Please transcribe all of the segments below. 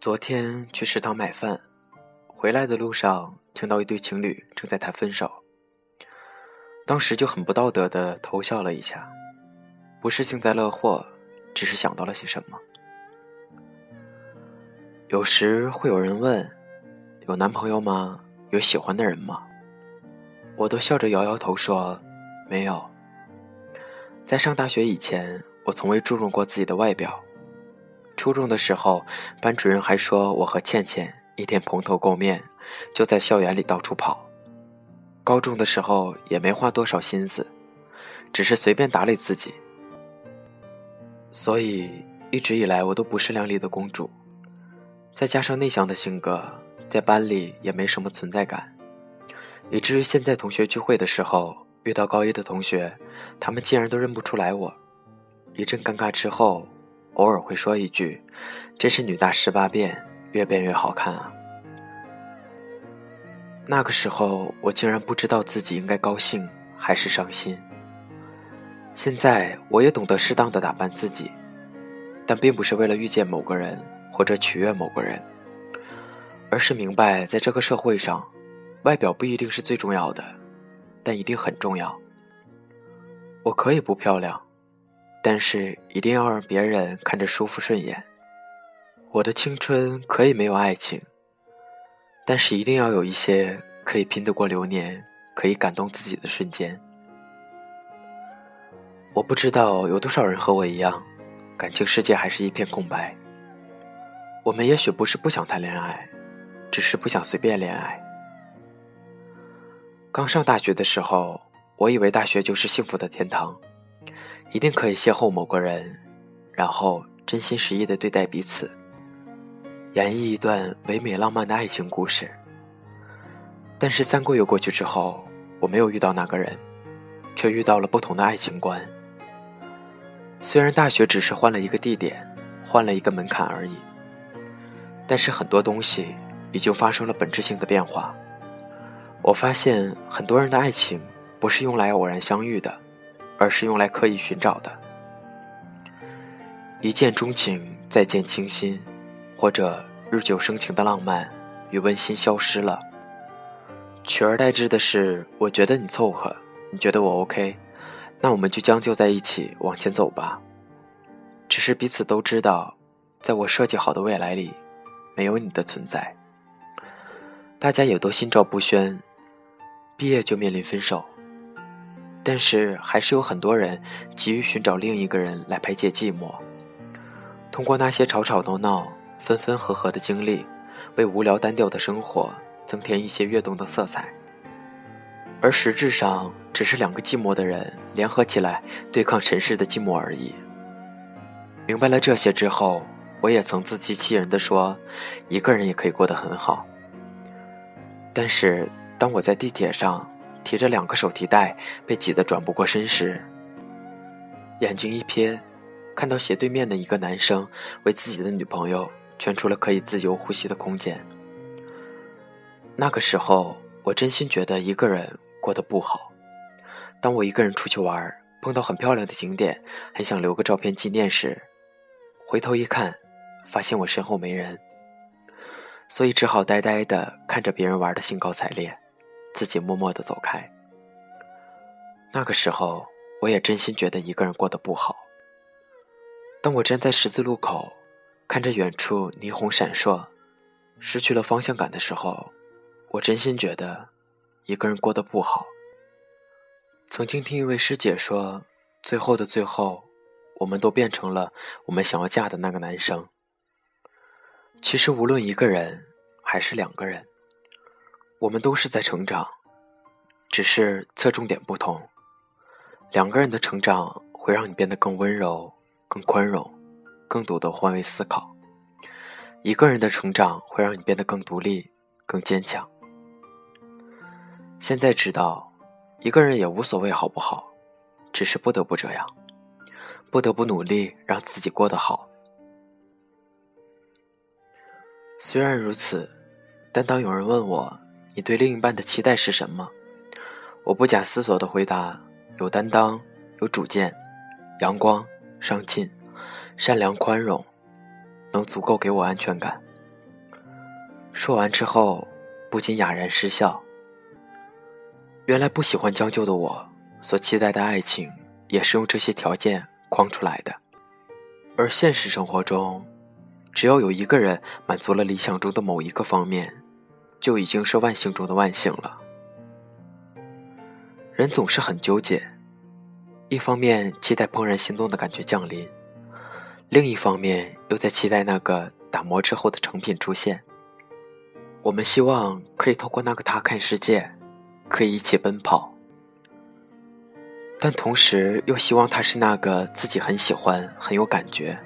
昨天去食堂买饭，回来的路上听到一对情侣正在谈分手，当时就很不道德的偷笑了一下，不是幸灾乐祸，只是想到了些什么。有时会有人问：“有男朋友吗？有喜欢的人吗？”我都笑着摇摇头说：“没有。”在上大学以前，我从未注重过自己的外表。初中的时候，班主任还说我和倩倩一天蓬头垢面，就在校园里到处跑。高中的时候也没花多少心思，只是随便打理自己。所以一直以来我都不是靓丽的公主，再加上内向的性格，在班里也没什么存在感，以至于现在同学聚会的时候遇到高一的同学，他们竟然都认不出来我。一阵尴尬之后。偶尔会说一句：“真是女大十八变，越变越好看啊。”那个时候，我竟然不知道自己应该高兴还是伤心。现在，我也懂得适当的打扮自己，但并不是为了遇见某个人或者取悦某个人，而是明白，在这个社会上，外表不一定是最重要的，但一定很重要。我可以不漂亮。但是一定要让别人看着舒服顺眼。我的青春可以没有爱情，但是一定要有一些可以拼得过流年、可以感动自己的瞬间。我不知道有多少人和我一样，感情世界还是一片空白。我们也许不是不想谈恋爱，只是不想随便恋爱。刚上大学的时候，我以为大学就是幸福的天堂。一定可以邂逅某个人，然后真心实意的对待彼此，演绎一段唯美浪漫的爱情故事。但是三个月过去之后，我没有遇到那个人，却遇到了不同的爱情观。虽然大学只是换了一个地点，换了一个门槛而已，但是很多东西已经发生了本质性的变化。我发现很多人的爱情不是用来偶然相遇的。而是用来刻意寻找的，一见钟情，再见倾心，或者日久生情的浪漫与温馨消失了，取而代之的是，我觉得你凑合，你觉得我 OK，那我们就将就在一起往前走吧。只是彼此都知道，在我设计好的未来里，没有你的存在。大家也都心照不宣，毕业就面临分手。但是还是有很多人急于寻找另一个人来排解寂寞，通过那些吵吵闹闹、分分合合的经历，为无聊单调的生活增添一些跃动的色彩。而实质上，只是两个寂寞的人联合起来对抗尘世的寂寞而已。明白了这些之后，我也曾自欺欺人的说，一个人也可以过得很好。但是当我在地铁上。提着两个手提袋，被挤得转不过身时，眼睛一瞥，看到斜对面的一个男生为自己的女朋友圈出了可以自由呼吸的空间。那个时候，我真心觉得一个人过得不好。当我一个人出去玩，碰到很漂亮的景点，很想留个照片纪念时，回头一看，发现我身后没人，所以只好呆呆地看着别人玩的兴高采烈。自己默默地走开。那个时候，我也真心觉得一个人过得不好。当我站在十字路口，看着远处霓虹闪烁，失去了方向感的时候，我真心觉得一个人过得不好。曾经听一位师姐说，最后的最后，我们都变成了我们想要嫁的那个男生。其实，无论一个人还是两个人。我们都是在成长，只是侧重点不同。两个人的成长会让你变得更温柔、更宽容、更懂得换位思考；一个人的成长会让你变得更独立、更坚强。现在知道，一个人也无所谓好不好，只是不得不这样，不得不努力让自己过得好。虽然如此，但当有人问我，你对另一半的期待是什么？我不假思索的回答：有担当，有主见，阳光、上进、善良、宽容，能足够给我安全感。说完之后，不禁哑然失笑。原来不喜欢将就的我，所期待的爱情，也是用这些条件框出来的。而现实生活中，只要有一个人满足了理想中的某一个方面，就已经是万幸中的万幸了。人总是很纠结，一方面期待怦然心动的感觉降临，另一方面又在期待那个打磨之后的成品出现。我们希望可以透过那个他看世界，可以一起奔跑，但同时又希望他是那个自己很喜欢、很有感觉，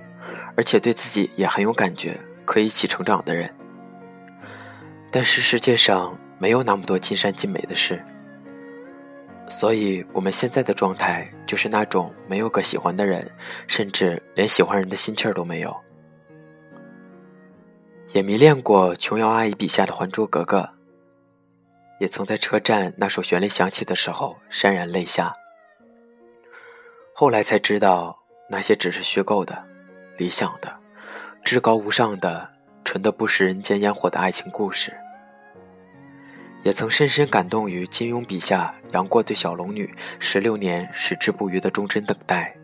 而且对自己也很有感觉，可以一起成长的人。但是世界上没有那么多尽善尽美的事。所以，我们现在的状态就是那种没有个喜欢的人，甚至连喜欢人的心气儿都没有。也迷恋过琼瑶阿姨笔下的《还珠格格》，也曾在车站那首旋律响起的时候潸然泪下。后来才知道，那些只是虚构的、理想的、至高无上的、纯的不食人间烟火的爱情故事。也曾深深感动于金庸笔下杨过对小龙女十六年矢志不渝的忠贞等待，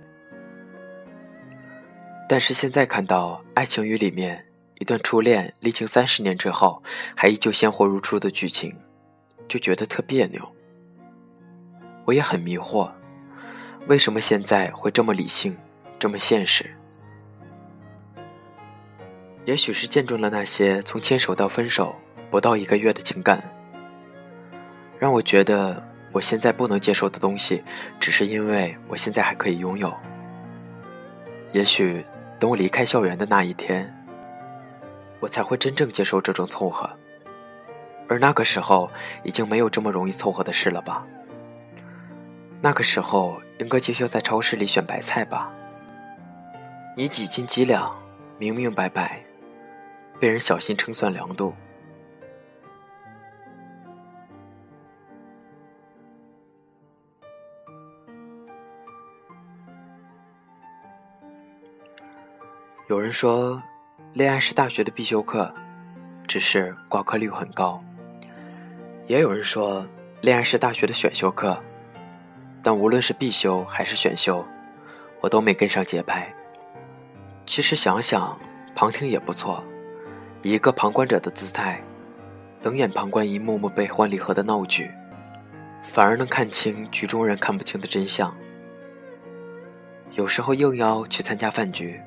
但是现在看到《爱情语》里面一段初恋历经三十年之后还依旧鲜活如初的剧情，就觉得特别扭。我也很迷惑，为什么现在会这么理性，这么现实？也许是见证了那些从牵手到分手不到一个月的情感。让我觉得我现在不能接受的东西，只是因为我现在还可以拥有。也许等我离开校园的那一天，我才会真正接受这种凑合。而那个时候，已经没有这么容易凑合的事了吧？那个时候，应该就像在超市里选白菜吧？你几斤几两，明明白白，被人小心称算量度。有人说，恋爱是大学的必修课，只是挂科率很高。也有人说，恋爱是大学的选修课，但无论是必修还是选修，我都没跟上节拍。其实想想，旁听也不错，以一个旁观者的姿态，冷眼旁观一幕幕悲欢离合的闹剧，反而能看清局中人看不清的真相。有时候应邀去参加饭局。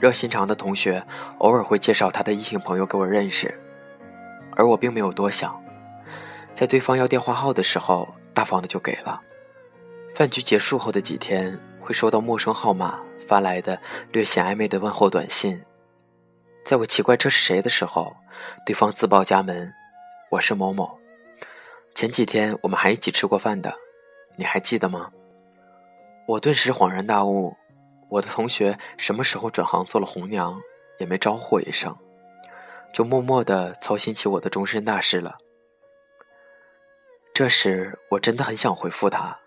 热心肠的同学偶尔会介绍他的异性朋友给我认识，而我并没有多想，在对方要电话号的时候，大方的就给了。饭局结束后的几天，会收到陌生号码发来的略显暧昧的问候短信，在我奇怪这是谁的时候，对方自报家门：“我是某某，前几天我们还一起吃过饭的，你还记得吗？”我顿时恍然大悟。我的同学什么时候转行做了红娘，也没招呼我一声，就默默地操心起我的终身大事了。这时我真的很想回复他，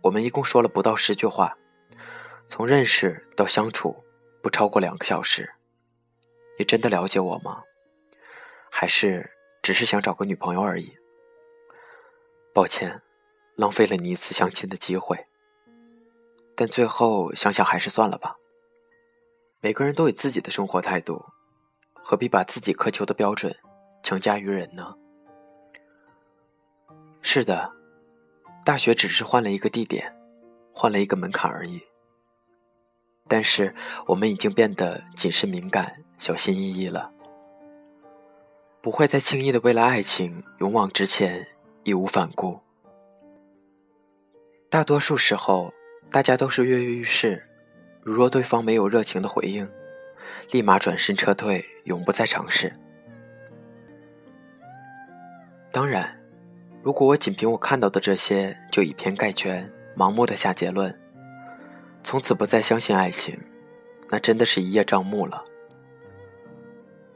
我们一共说了不到十句话，从认识到相处不超过两个小时。你真的了解我吗？还是只是想找个女朋友而已？抱歉，浪费了你一次相亲的机会。但最后想想还是算了吧。每个人都有自己的生活态度，何必把自己苛求的标准强加于人呢？是的，大学只是换了一个地点，换了一个门槛而已。但是我们已经变得谨慎敏感、小心翼翼了，不会再轻易的为了爱情勇往直前、义无反顾。大多数时候。大家都是跃跃欲试，如若对方没有热情的回应，立马转身撤退，永不再尝试。当然，如果我仅凭我看到的这些就以偏概全、盲目的下结论，从此不再相信爱情，那真的是一叶障目了。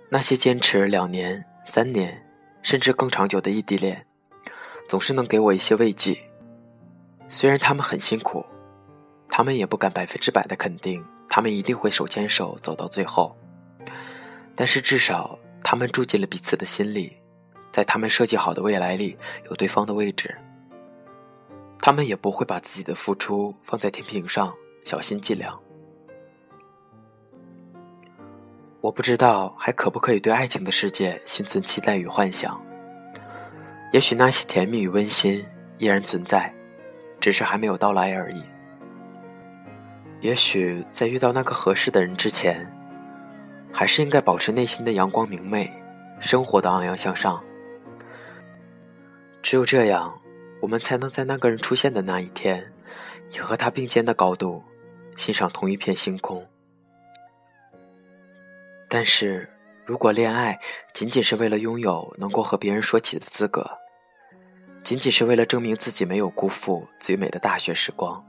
那些坚持两年、三年，甚至更长久的异地恋，总是能给我一些慰藉，虽然他们很辛苦。他们也不敢百分之百的肯定，他们一定会手牵手走到最后。但是至少，他们住进了彼此的心里，在他们设计好的未来里有对方的位置。他们也不会把自己的付出放在天平上，小心计量。我不知道还可不可以对爱情的世界心存期待与幻想。也许那些甜蜜与温馨依然存在，只是还没有到来而已。也许在遇到那个合适的人之前，还是应该保持内心的阳光明媚，生活的昂扬向上。只有这样，我们才能在那个人出现的那一天，以和他并肩的高度，欣赏同一片星空。但是，如果恋爱仅仅是为了拥有能够和别人说起的资格，仅仅是为了证明自己没有辜负最美的大学时光，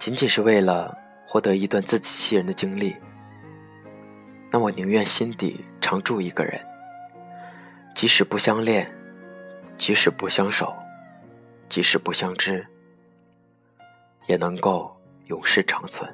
仅仅是为了获得一段自欺欺人的经历，那我宁愿心底常住一个人，即使不相恋，即使不相守，即使不相知，也能够永世长存。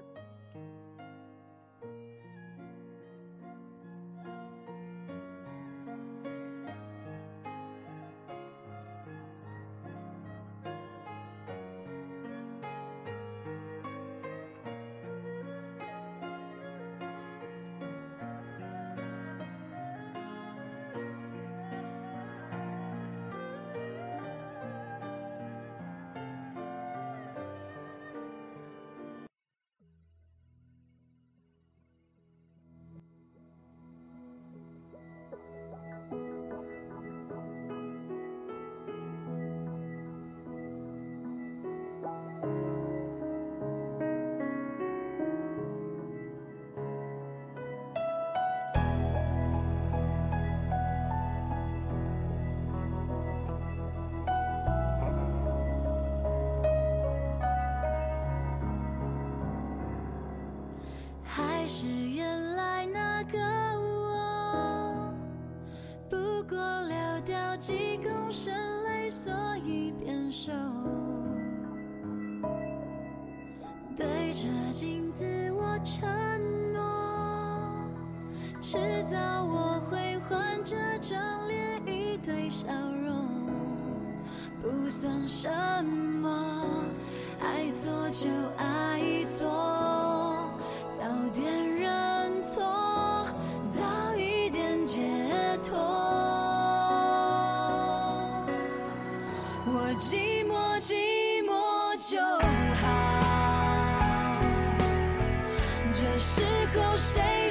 镜子我承诺，迟早我会换这张脸，一堆笑容，不算什么，爱错就爱错。go say